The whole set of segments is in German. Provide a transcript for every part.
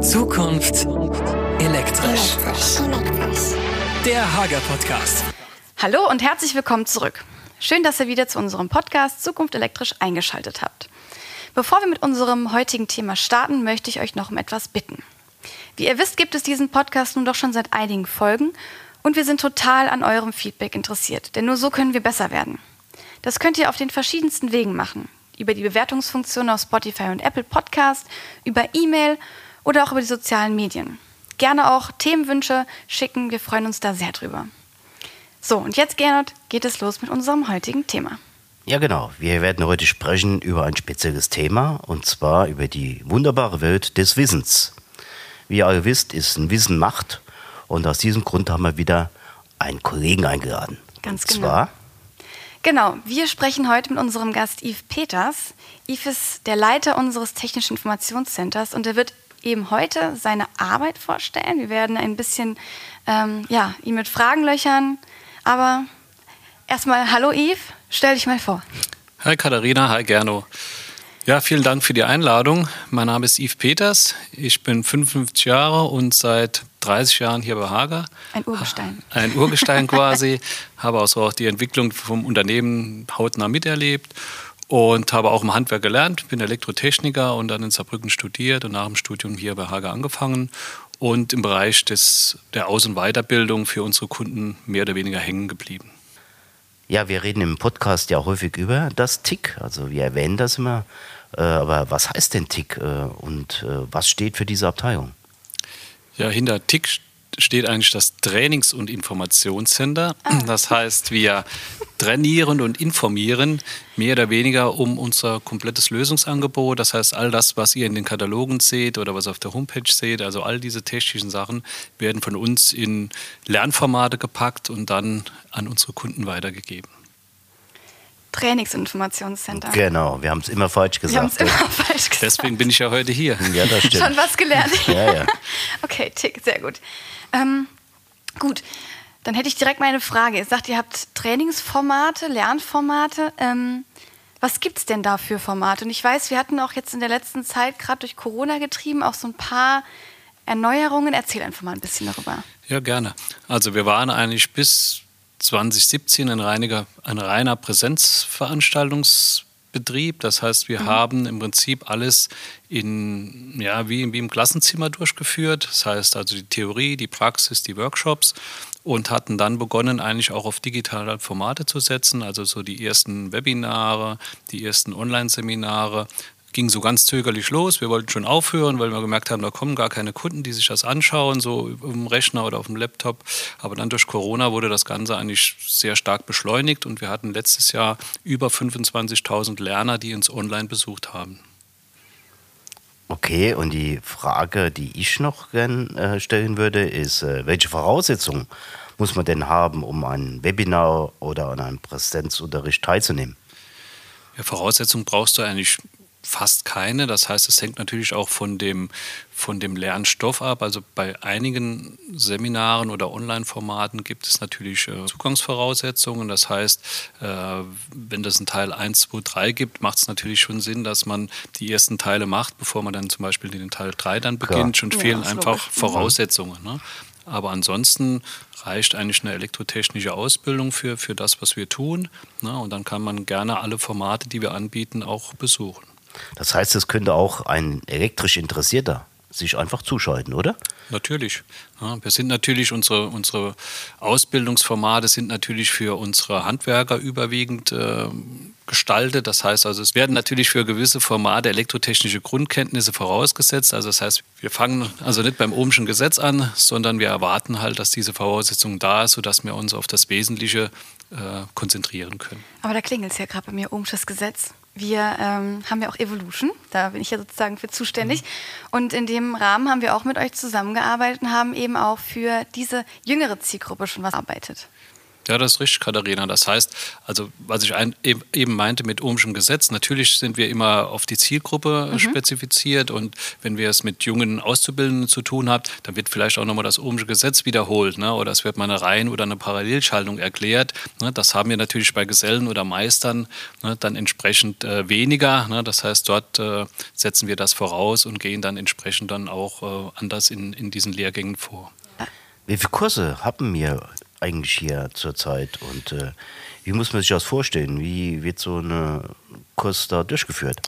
Zukunft elektrisch. Der Hager Podcast. Hallo und herzlich willkommen zurück. Schön, dass ihr wieder zu unserem Podcast Zukunft elektrisch eingeschaltet habt. Bevor wir mit unserem heutigen Thema starten, möchte ich euch noch um etwas bitten. Wie ihr wisst, gibt es diesen Podcast nun doch schon seit einigen Folgen und wir sind total an eurem Feedback interessiert, denn nur so können wir besser werden. Das könnt ihr auf den verschiedensten Wegen machen. Über die Bewertungsfunktion auf Spotify und Apple Podcast, über E-Mail oder auch über die sozialen Medien. Gerne auch Themenwünsche schicken, wir freuen uns da sehr drüber. So, und jetzt, Gernot, geht es los mit unserem heutigen Thema. Ja, genau. Wir werden heute sprechen über ein spezielles Thema und zwar über die wunderbare Welt des Wissens. Wie ihr alle wisst, ist ein Wissen Macht und aus diesem Grund haben wir wieder einen Kollegen eingeladen. Ganz und genau. Zwar, Genau, wir sprechen heute mit unserem Gast Yves Peters. Yves ist der Leiter unseres Technischen Informationscenters und er wird eben heute seine Arbeit vorstellen. Wir werden ein bisschen ähm, ja, ihn mit Fragen löchern. Aber erstmal, hallo Yves, stell dich mal vor. Hi Katharina, hi Gerno. Ja, vielen Dank für die Einladung. Mein Name ist Yves Peters. Ich bin 55 Jahre und seit 30 Jahren hier bei Hager. Ein Urgestein. Ein Urgestein quasi. habe also auch die Entwicklung vom Unternehmen hautnah miterlebt und habe auch im Handwerk gelernt. Bin Elektrotechniker und dann in Saarbrücken studiert und nach dem Studium hier bei Hager angefangen und im Bereich des, der Aus- und Weiterbildung für unsere Kunden mehr oder weniger hängen geblieben. ja, wir reden im Podcast ja häufig über das TIC. Also wir erwähnen das immer. Äh, aber was heißt denn TIC äh, und äh, was steht für diese Abteilung? Ja, hinter TIC steht eigentlich das Trainings- und Informationscenter. Das heißt, wir trainieren und informieren mehr oder weniger um unser komplettes Lösungsangebot. Das heißt, all das, was ihr in den Katalogen seht oder was auf der Homepage seht, also all diese technischen Sachen, werden von uns in Lernformate gepackt und dann an unsere Kunden weitergegeben. Trainingsinformationscenter. Genau, wir haben es immer falsch Wir haben es gesagt. immer falsch gesagt. Deswegen bin ich ja heute hier. ja, das Schon stimmt. was gelernt. Ja, ja. Okay, tick, sehr gut. Ähm, gut, dann hätte ich direkt mal eine Frage. Ihr sagt, ihr habt Trainingsformate, Lernformate. Ähm, was gibt es denn da für Formate? Und ich weiß, wir hatten auch jetzt in der letzten Zeit, gerade durch Corona getrieben, auch so ein paar Erneuerungen. Erzähl einfach mal ein bisschen darüber. Ja, gerne. Also wir waren eigentlich bis 2017 ein, reiniger, ein reiner Präsenzveranstaltungsbetrieb. Das heißt, wir haben im Prinzip alles in, ja, wie, wie im Klassenzimmer durchgeführt. Das heißt also die Theorie, die Praxis, die Workshops und hatten dann begonnen, eigentlich auch auf digitale Formate zu setzen. Also so die ersten Webinare, die ersten Online-Seminare, ging so ganz zögerlich los. Wir wollten schon aufhören, weil wir gemerkt haben, da kommen gar keine Kunden, die sich das anschauen, so im Rechner oder auf dem Laptop. Aber dann durch Corona wurde das Ganze eigentlich sehr stark beschleunigt und wir hatten letztes Jahr über 25.000 Lerner, die uns online besucht haben. Okay, und die Frage, die ich noch gern äh, stellen würde, ist, äh, welche Voraussetzungen muss man denn haben, um an einem Webinar oder an einem Präsenzunterricht teilzunehmen? Ja, Voraussetzungen brauchst du eigentlich fast keine. Das heißt, es hängt natürlich auch von dem, von dem Lernstoff ab. Also bei einigen Seminaren oder Online-Formaten gibt es natürlich äh, Zugangsvoraussetzungen. Das heißt, äh, wenn das ein Teil 1, 2, 3 gibt, macht es natürlich schon Sinn, dass man die ersten Teile macht, bevor man dann zum Beispiel den Teil 3 dann beginnt. Schon Ja, fehlen einfach logisch. Voraussetzungen. Ne? Aber ansonsten reicht eigentlich eine elektrotechnische Ausbildung für, für das, was wir tun. Ne? Und dann kann man gerne alle Formate, die wir anbieten, auch besuchen. Das heißt, es könnte auch ein elektrisch Interessierter sich einfach zuschalten, oder? Natürlich. Ja, wir sind natürlich, unsere, unsere Ausbildungsformate sind natürlich für unsere Handwerker überwiegend äh, gestaltet. Das heißt also, es werden natürlich für gewisse Formate elektrotechnische Grundkenntnisse vorausgesetzt. Also das heißt, wir fangen also nicht beim Ohmschen Gesetz an, sondern wir erwarten halt, dass diese Voraussetzung da ist, sodass wir uns auf das Wesentliche äh, konzentrieren können. Aber da klingelt es ja gerade bei mir, Ohmsches Gesetz. Wir ähm, haben ja auch Evolution, da bin ich ja sozusagen für zuständig. Und in dem Rahmen haben wir auch mit euch zusammengearbeitet und haben eben auch für diese jüngere Zielgruppe schon was arbeitet. Ja, das ist richtig, Katharina. Das heißt, also was ich ein, eben meinte mit Ohmschem Gesetz, natürlich sind wir immer auf die Zielgruppe mhm. spezifiziert und wenn wir es mit jungen Auszubildenden zu tun haben, dann wird vielleicht auch nochmal das Ohmsche Gesetz wiederholt ne? oder es wird mal eine Reihen- oder eine Parallelschaltung erklärt. Ne? Das haben wir natürlich bei Gesellen oder Meistern ne? dann entsprechend äh, weniger. Ne? Das heißt, dort äh, setzen wir das voraus und gehen dann entsprechend dann auch äh, anders in, in diesen Lehrgängen vor. Wie viele Kurse haben wir eigentlich hier zurzeit und äh, wie muss man sich das vorstellen? Wie wird so ein Kurs da durchgeführt?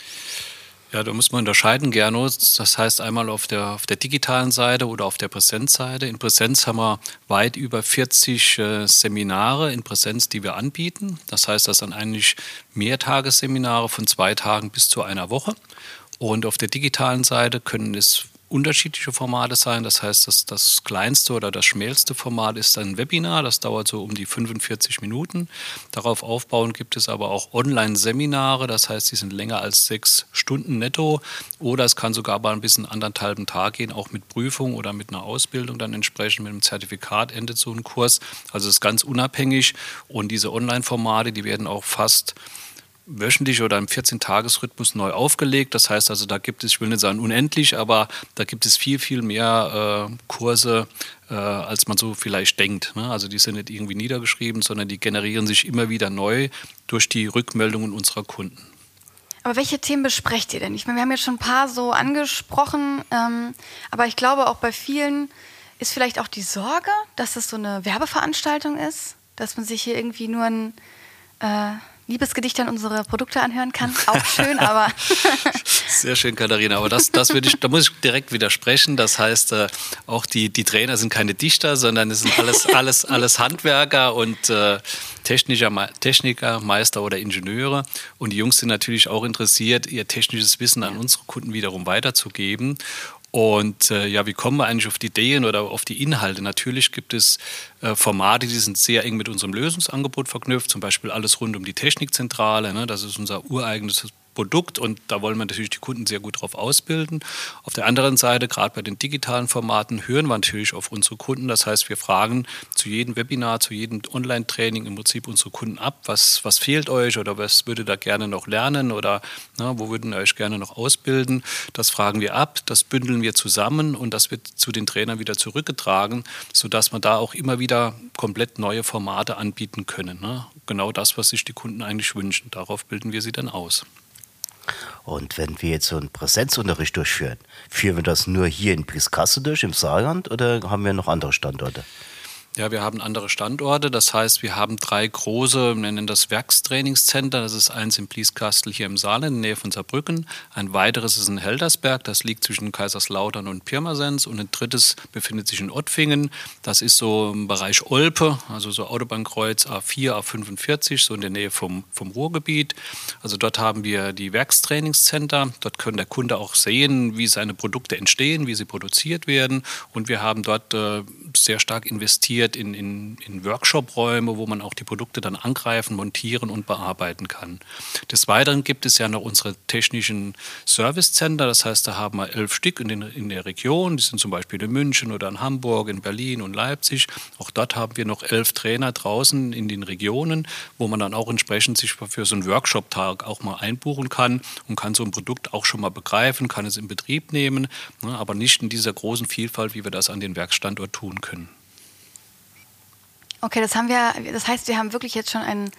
Ja, da muss man unterscheiden, Gernot. Das heißt einmal auf der, auf der digitalen Seite oder auf der Präsenzseite. In Präsenz haben wir weit über 40 äh, Seminare in Präsenz, die wir anbieten. Das heißt, das sind eigentlich Mehrtagesseminare von zwei Tagen bis zu einer Woche. Und auf der digitalen Seite können es unterschiedliche Formate sein. Das heißt, das, das kleinste oder das schmälste Format ist ein Webinar. Das dauert so um die 45 Minuten. Darauf aufbauend gibt es aber auch Online-Seminare. Das heißt, die sind länger als sechs Stunden netto. Oder es kann sogar mal ein bisschen anderthalben Tag gehen, auch mit Prüfung oder mit einer Ausbildung dann entsprechend. Mit einem Zertifikat endet so ein Kurs. Also es ist ganz unabhängig. Und diese Online-Formate, die werden auch fast wöchentlich oder im 14-Tages-Rhythmus neu aufgelegt. Das heißt also, da gibt es, ich will nicht sagen unendlich, aber da gibt es viel, viel mehr äh, Kurse, äh, als man so vielleicht denkt. Ne? Also die sind nicht irgendwie niedergeschrieben, sondern die generieren sich immer wieder neu durch die Rückmeldungen unserer Kunden. Aber welche Themen besprecht ihr denn? Ich meine, wir haben jetzt schon ein paar so angesprochen, ähm, aber ich glaube auch bei vielen ist vielleicht auch die Sorge, dass das so eine Werbeveranstaltung ist, dass man sich hier irgendwie nur ein äh, Liebesgedichte an unsere Produkte anhören kann. Auch schön, aber. Sehr schön, Katharina. Aber das, das würde ich, da muss ich direkt widersprechen. Das heißt, äh, auch die, die Trainer sind keine Dichter, sondern es sind alles, alles, alles Handwerker und äh, Techniker, Techniker, Meister oder Ingenieure. Und die Jungs sind natürlich auch interessiert, ihr technisches Wissen an unsere Kunden wiederum weiterzugeben. Und äh, ja, wie kommen wir eigentlich auf die Ideen oder auf die Inhalte? Natürlich gibt es äh, Formate, die sind sehr eng mit unserem Lösungsangebot verknüpft, zum Beispiel alles rund um die Technikzentrale. Ne? Das ist unser ureigenes Produkt und da wollen wir natürlich die Kunden sehr gut drauf ausbilden. Auf der anderen Seite, gerade bei den digitalen Formaten, hören wir natürlich auf unsere Kunden. Das heißt, wir fragen zu jedem Webinar, zu jedem Online-Training im Prinzip unsere Kunden ab, was, was fehlt euch oder was würdet ihr gerne noch lernen oder na, wo würden ihr euch gerne noch ausbilden. Das fragen wir ab, das bündeln wir zusammen und das wird zu den Trainern wieder zurückgetragen, sodass wir da auch immer wieder komplett neue Formate anbieten können. Ne? Genau das, was sich die Kunden eigentlich wünschen. Darauf bilden wir sie dann aus. Und wenn wir jetzt so einen Präsenzunterricht durchführen, führen wir das nur hier in Priskasse durch, im Saarland, oder haben wir noch andere Standorte? Ja, wir haben andere Standorte. Das heißt, wir haben drei große, wir nennen das Werkstrainingscenter. Das ist eins in Blieskastel hier im Saarland, in der Nähe von Saarbrücken. Ein weiteres ist in Heldersberg, das liegt zwischen Kaiserslautern und Pirmasens. Und ein drittes befindet sich in Ottfingen. Das ist so im Bereich Olpe, also so Autobahnkreuz A4, A45, so in der Nähe vom, vom Ruhrgebiet. Also dort haben wir die Werkstrainingscenter. Dort kann der Kunde auch sehen, wie seine Produkte entstehen, wie sie produziert werden. Und wir haben dort äh, sehr stark investiert investiert in, in, in Workshop-Räume, wo man auch die Produkte dann angreifen, montieren und bearbeiten kann. Des Weiteren gibt es ja noch unsere technischen Service-Center, das heißt, da haben wir elf Stück in, den, in der Region, die sind zum Beispiel in München oder in Hamburg, in Berlin und Leipzig. Auch dort haben wir noch elf Trainer draußen in den Regionen, wo man dann auch entsprechend sich für so einen Workshop-Tag auch mal einbuchen kann und kann so ein Produkt auch schon mal begreifen, kann es in Betrieb nehmen, ne, aber nicht in dieser großen Vielfalt, wie wir das an den Werkstandort tun können. Okay, das haben wir, das heißt, wir haben wirklich jetzt schon ein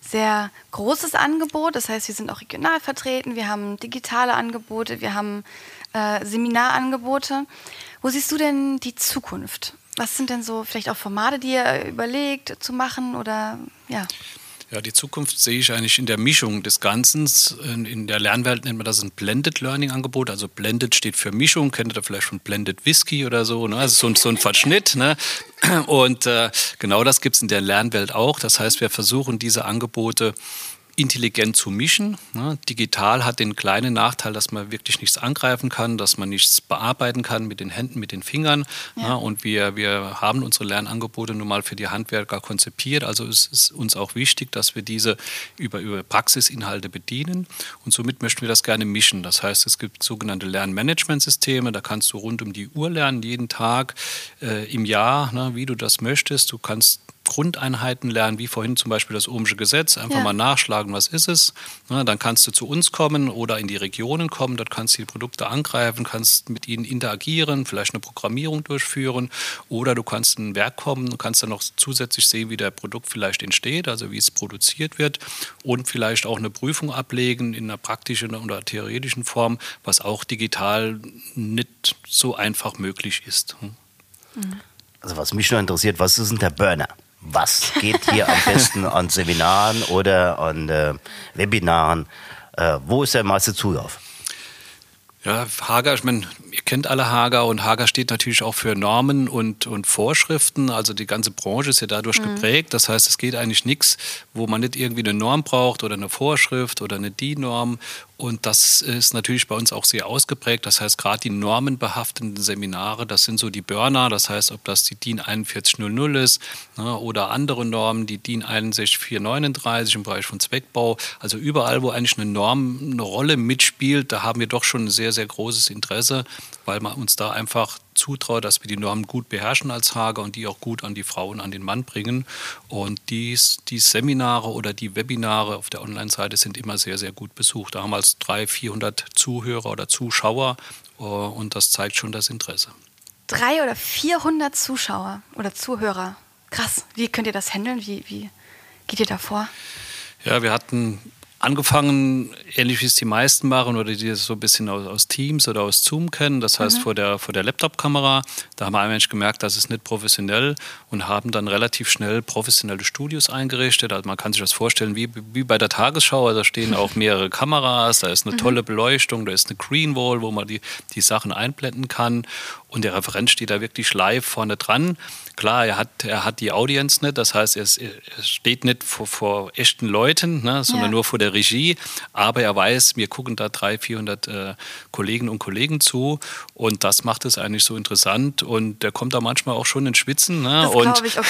sehr großes Angebot. Das heißt, wir sind auch regional vertreten, wir haben digitale Angebote, wir haben äh, Seminarangebote. Wo siehst du denn die Zukunft? Was sind denn so vielleicht auch Formate, die ihr überlegt zu machen oder ja? Ja, die Zukunft sehe ich eigentlich in der Mischung des Ganzen. In der Lernwelt nennt man das ein Blended Learning Angebot. Also Blended steht für Mischung, kennt ihr vielleicht von Blended Whisky oder so. Ne? Also so, ein, so ein Verschnitt. Ne? Und äh, genau das gibt es in der Lernwelt auch. Das heißt, wir versuchen diese Angebote intelligent zu mischen. Digital hat den kleinen Nachteil, dass man wirklich nichts angreifen kann, dass man nichts bearbeiten kann mit den Händen, mit den Fingern. Ja. Und wir, wir haben unsere Lernangebote nun mal für die Handwerker konzipiert. Also es ist uns auch wichtig, dass wir diese über, über Praxisinhalte bedienen. Und somit möchten wir das gerne mischen. Das heißt, es gibt sogenannte Lernmanagementsysteme. Da kannst du rund um die Uhr lernen, jeden Tag äh, im Jahr, ne, wie du das möchtest. Du kannst Grundeinheiten lernen, wie vorhin zum Beispiel das Ohmsche Gesetz. Einfach ja. mal nachschlagen, was ist es. Na, dann kannst du zu uns kommen oder in die Regionen kommen. Dort kannst du die Produkte angreifen, kannst mit ihnen interagieren, vielleicht eine Programmierung durchführen. Oder du kannst in ein Werk kommen und kannst dann noch zusätzlich sehen, wie der Produkt vielleicht entsteht, also wie es produziert wird. Und vielleicht auch eine Prüfung ablegen in einer praktischen oder theoretischen Form, was auch digital nicht so einfach möglich ist. Mhm. Also was mich noch interessiert, was ist denn der Burner? Was geht hier am besten an Seminaren oder an äh, Webinaren? Äh, wo ist der meiste Zulauf? Ja, Hager, ich meine, ihr kennt alle Hager und Hager steht natürlich auch für Normen und, und Vorschriften. Also die ganze Branche ist ja dadurch mhm. geprägt. Das heißt, es geht eigentlich nichts, wo man nicht irgendwie eine Norm braucht oder eine Vorschrift oder eine DIN-Norm. Und das ist natürlich bei uns auch sehr ausgeprägt. Das heißt, gerade die normenbehaftenden Seminare, das sind so die Burner. Das heißt, ob das die DIN 4100 ist ne, oder andere Normen, die DIN 61439 im Bereich von Zweckbau. Also überall, wo eigentlich eine Norm eine Rolle mitspielt, da haben wir doch schon ein sehr, sehr großes Interesse, weil man uns da einfach zutraut, dass wir die Normen gut beherrschen als Hager und die auch gut an die Frauen, an den Mann bringen. Und dies, die Seminare oder die Webinare auf der Online-Seite sind immer sehr, sehr gut besucht. Da haben wir als 300, 400 Zuhörer oder Zuschauer äh, und das zeigt schon das Interesse. 300 oder 400 Zuschauer oder Zuhörer. Krass. Wie könnt ihr das handeln? Wie, wie geht ihr da vor? Ja, wir hatten angefangen, ähnlich wie es die meisten machen oder die das so ein bisschen aus, aus Teams oder aus Zoom kennen, das heißt mhm. vor der, vor der Laptop-Kamera. Da haben wir eigentlich gemerkt, das ist nicht professionell und haben dann relativ schnell professionelle Studios eingerichtet. Also man kann sich das vorstellen wie, wie bei der Tagesschau, da stehen auch mehrere Kameras, da ist eine mhm. tolle Beleuchtung, da ist eine Green Wall, wo man die, die Sachen einblenden kann und der Referent steht da wirklich live vorne dran. Klar, er hat, er hat die Audience nicht, das heißt, er, er steht nicht vor, vor echten Leuten, ne, sondern ja. nur vor der Regie. Aber er weiß, mir gucken da 300, 400 äh, Kollegen und Kollegen zu und das macht es eigentlich so interessant. Und der kommt da manchmal auch schon ins Schwitzen. Ne? Das und, ich, oh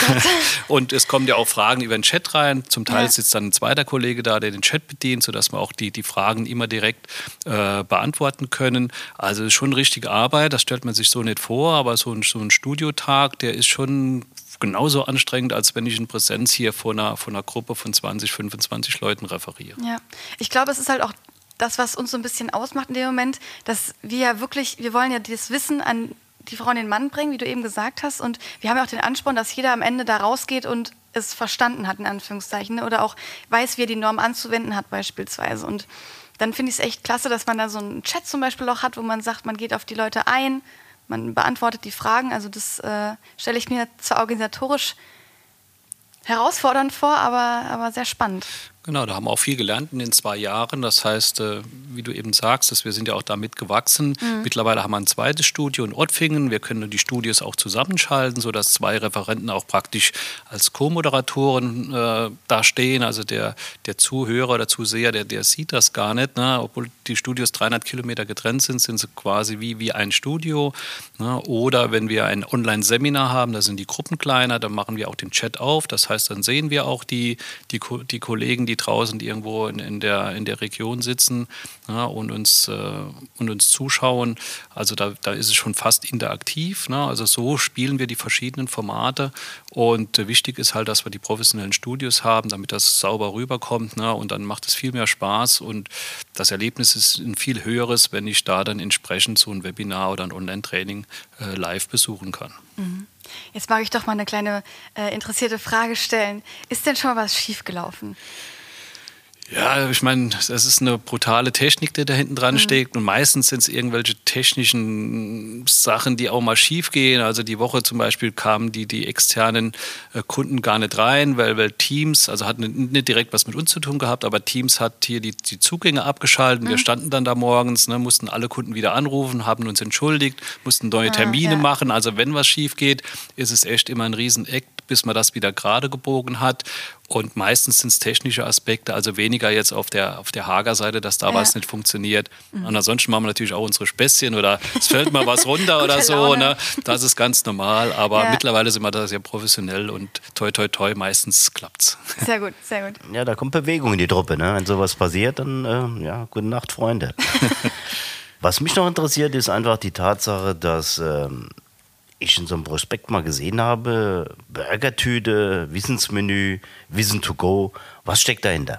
und es kommen ja auch Fragen über den Chat rein. Zum Teil ja. sitzt dann ein zweiter Kollege da, der den Chat bedient, sodass wir auch die, die Fragen immer direkt äh, beantworten können. Also schon richtige Arbeit, das stellt man sich so nicht vor, aber so ein, so ein Studiotag, der ist schon genauso anstrengend, als wenn ich in Präsenz hier vor einer, vor einer Gruppe von 20, 25 Leuten referiere. Ja, ich glaube, es ist halt auch das, was uns so ein bisschen ausmacht in dem Moment, dass wir ja wirklich, wir wollen ja dieses Wissen an die Frau und den Mann bringen, wie du eben gesagt hast. Und wir haben ja auch den Ansporn, dass jeder am Ende da rausgeht und es verstanden hat, in Anführungszeichen, ne? oder auch weiß, wie er die Norm anzuwenden hat, beispielsweise. Und dann finde ich es echt klasse, dass man da so einen Chat zum Beispiel auch hat, wo man sagt, man geht auf die Leute ein, man beantwortet die Fragen. Also das äh, stelle ich mir zwar organisatorisch herausfordernd vor, aber, aber sehr spannend. Genau, da haben wir auch viel gelernt in den zwei Jahren. Das heißt, äh, wie du eben sagst, dass wir sind ja auch damit gewachsen. Mhm. Mittlerweile haben wir ein zweites Studio in Ottfingen. Wir können die Studios auch zusammenschalten, sodass zwei Referenten auch praktisch als Co-Moderatoren äh, da stehen. Also der, der Zuhörer oder Zuseher, der, der sieht das gar nicht. Ne? Obwohl die Studios 300 Kilometer getrennt sind, sind sie quasi wie, wie ein Studio. Ne? Oder wenn wir ein Online-Seminar haben, da sind die Gruppen kleiner, dann machen wir auch den Chat auf. Das heißt, dann sehen wir auch die, die, die Kollegen, die die draußen irgendwo in, in, der, in der Region sitzen ja, und, uns, äh, und uns zuschauen. Also da, da ist es schon fast interaktiv. Ne? Also so spielen wir die verschiedenen Formate. Und äh, wichtig ist halt, dass wir die professionellen Studios haben, damit das sauber rüberkommt. Ne? Und dann macht es viel mehr Spaß. Und das Erlebnis ist ein viel höheres, wenn ich da dann entsprechend so ein Webinar oder ein Online-Training äh, live besuchen kann. Mhm. Jetzt mag ich doch mal eine kleine äh, interessierte Frage stellen. Ist denn schon mal was schiefgelaufen? Ja, ich meine, das ist eine brutale Technik, die da hinten dran mhm. steckt. Und meistens sind es irgendwelche technischen Sachen, die auch mal schief gehen. Also die Woche zum Beispiel kamen die, die externen äh, Kunden gar nicht rein, weil, weil Teams, also hat nicht direkt was mit uns zu tun gehabt, aber Teams hat hier die, die Zugänge abgeschaltet. Mhm. Wir standen dann da morgens, ne, mussten alle Kunden wieder anrufen, haben uns entschuldigt, mussten neue ah, Termine ah, ja. machen. Also wenn was schief geht, ist es echt immer ein Rieseneck, bis man das wieder gerade gebogen hat. Und meistens sind es technische Aspekte, also weniger jetzt auf der, auf der Hager-Seite, dass da ja. was nicht funktioniert. Mhm. Und ansonsten machen wir natürlich auch unsere Späßchen oder es fällt mal was runter oder so. Ne? Das ist ganz normal. Aber ja. mittlerweile sind wir da sehr professionell und toi, toi, toi, meistens klappt's. Sehr gut, sehr gut. Ja, da kommt Bewegung in die Truppe. Ne? Wenn sowas passiert, dann äh, ja, gute Nacht, Freunde. was mich noch interessiert, ist einfach die Tatsache, dass. Ähm, ich in so einem Prospekt mal gesehen habe, Burgertüte, Wissensmenü, Wissen to go, was steckt dahinter?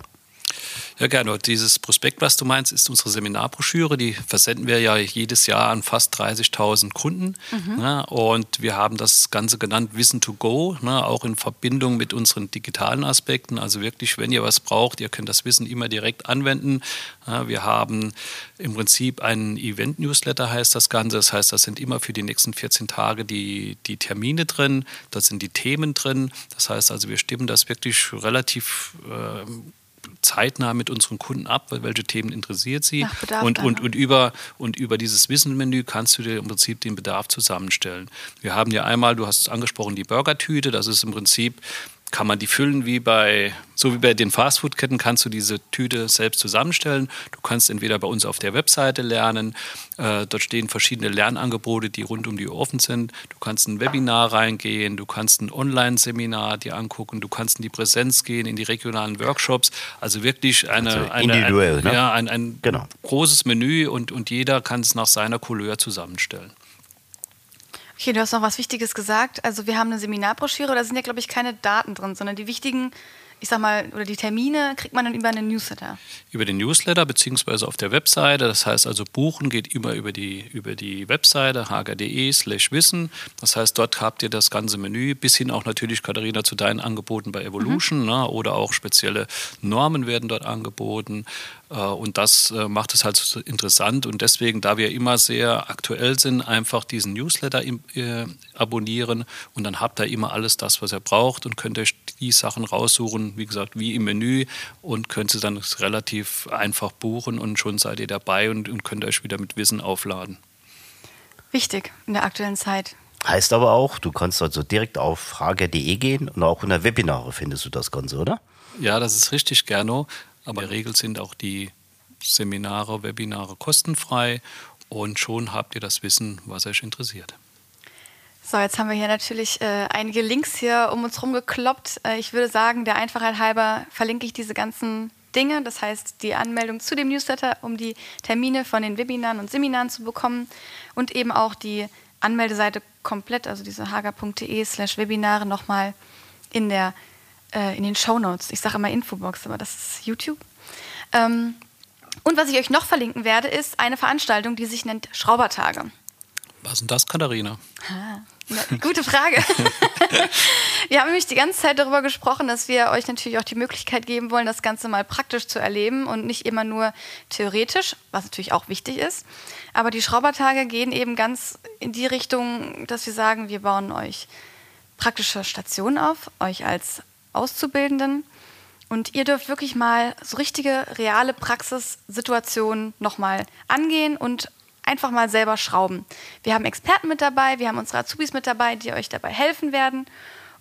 Ja, gerne. Dieses Prospekt, was du meinst, ist unsere Seminarbroschüre. Die versenden wir ja jedes Jahr an fast 30.000 Kunden. Mhm. Ne? Und wir haben das Ganze genannt Wissen to Go, ne? auch in Verbindung mit unseren digitalen Aspekten. Also wirklich, wenn ihr was braucht, ihr könnt das Wissen immer direkt anwenden. Ja, wir haben im Prinzip einen Event-Newsletter, heißt das Ganze. Das heißt, da sind immer für die nächsten 14 Tage die, die Termine drin, da sind die Themen drin. Das heißt also, wir stimmen das wirklich relativ äh, zeitnah mit unseren Kunden ab, welche Themen interessiert sie. Und, und, und, über, und über dieses Wissenmenü kannst du dir im Prinzip den Bedarf zusammenstellen. Wir haben ja einmal, du hast es angesprochen, die Burgertüte. Das ist im Prinzip kann man die füllen wie bei, so wie bei den Fastfood-Ketten, kannst du diese Tüte selbst zusammenstellen. Du kannst entweder bei uns auf der Webseite lernen, äh, dort stehen verschiedene Lernangebote, die rund um die Uhr offen sind. Du kannst in ein Webinar reingehen, du kannst ein Online-Seminar dir angucken, du kannst in die Präsenz gehen, in die regionalen Workshops. Also wirklich eine, also individuell, eine, ein, ne? ja, ein, ein genau. großes Menü und, und jeder kann es nach seiner Couleur zusammenstellen. Okay, du hast noch was Wichtiges gesagt. Also wir haben eine Seminarbroschüre, da sind ja, glaube ich, keine Daten drin, sondern die wichtigen ich sag mal, oder die Termine kriegt man dann über einen Newsletter? Über den Newsletter beziehungsweise auf der Webseite. Das heißt also, buchen geht immer über die, über die Webseite hager.de slash wissen. Das heißt, dort habt ihr das ganze Menü, bis hin auch natürlich, Katharina, zu deinen Angeboten bei Evolution mhm. ne, oder auch spezielle Normen werden dort angeboten. Äh, und das äh, macht es halt so interessant. Und deswegen, da wir immer sehr aktuell sind, einfach diesen Newsletter äh, abonnieren und dann habt ihr immer alles das, was ihr braucht und könnt euch die Sachen raussuchen, wie gesagt, wie im Menü und könnt sie dann relativ einfach buchen und schon seid ihr dabei und, und könnt euch wieder mit Wissen aufladen. Wichtig in der aktuellen Zeit. Heißt aber auch, du kannst also direkt auf frage.de gehen und auch in der Webinare findest du das Ganze, oder? Ja, das ist richtig, Gerno. Aber in der Regel sind auch die Seminare, Webinare kostenfrei und schon habt ihr das Wissen, was euch interessiert. So, jetzt haben wir hier natürlich äh, einige Links hier um uns herum gekloppt. Äh, ich würde sagen, der Einfachheit halber verlinke ich diese ganzen Dinge. Das heißt, die Anmeldung zu dem Newsletter, um die Termine von den Webinaren und Seminaren zu bekommen und eben auch die Anmeldeseite komplett, also diese hager.de slash Webinare nochmal in, äh, in den Show Notes. Ich sage immer Infobox, aber das ist YouTube. Ähm, und was ich euch noch verlinken werde, ist eine Veranstaltung, die sich nennt Schraubertage. Was ist denn das, Katharina? Ah. Na, gute Frage. wir haben nämlich die ganze Zeit darüber gesprochen, dass wir euch natürlich auch die Möglichkeit geben wollen, das Ganze mal praktisch zu erleben und nicht immer nur theoretisch, was natürlich auch wichtig ist. Aber die Schraubertage gehen eben ganz in die Richtung, dass wir sagen, wir bauen euch praktische Stationen auf, euch als Auszubildenden. Und ihr dürft wirklich mal so richtige, reale Praxissituationen nochmal angehen und einfach mal selber schrauben. Wir haben Experten mit dabei, wir haben unsere Azubis mit dabei, die euch dabei helfen werden.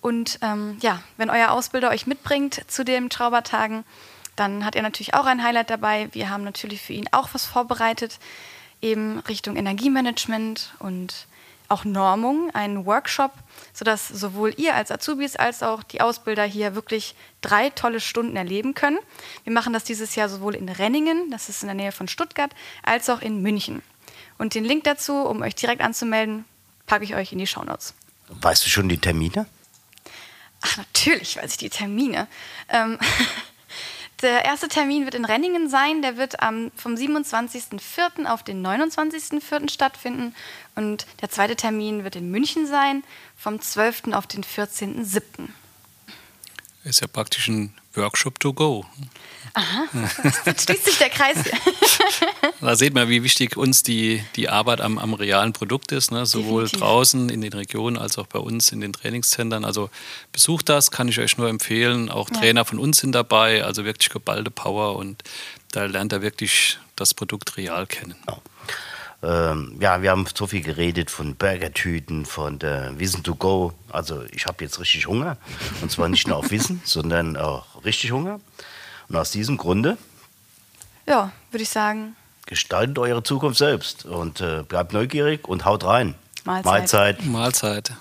Und ähm, ja, wenn euer Ausbilder euch mitbringt zu den Schraubertagen, dann hat er natürlich auch ein Highlight dabei. Wir haben natürlich für ihn auch was vorbereitet, eben Richtung Energiemanagement und auch Normung, einen Workshop, sodass sowohl ihr als Azubis als auch die Ausbilder hier wirklich drei tolle Stunden erleben können. Wir machen das dieses Jahr sowohl in Renningen, das ist in der Nähe von Stuttgart, als auch in München. Und den Link dazu, um euch direkt anzumelden, packe ich euch in die Shownotes. Weißt du schon die Termine? Ach, natürlich weiß ich die Termine. Ähm, der erste Termin wird in Renningen sein. Der wird am, vom 27.04. auf den 29.04. stattfinden. Und der zweite Termin wird in München sein, vom 12. auf den 14.07. Ist ja praktisch ein Workshop to go. Aha, jetzt schließt sich der Kreis. da sieht man, wie wichtig uns die, die Arbeit am, am realen Produkt ist, ne? sowohl Definitiv. draußen in den Regionen als auch bei uns in den Trainingszentren. Also besucht das, kann ich euch nur empfehlen. Auch ja. Trainer von uns sind dabei, also wirklich geballte Power und da lernt er wirklich das Produkt real kennen. Ja ähm, ja, wir haben so viel geredet von Burgertüten, von der Wissen to Go. Also ich habe jetzt richtig Hunger. Und zwar nicht nur auf Wissen, sondern auch richtig Hunger. Und aus diesem Grunde. Ja, würde ich sagen. Gestaltet eure Zukunft selbst und äh, bleibt neugierig und haut rein. Mahlzeit. Mahlzeit. Mahlzeit.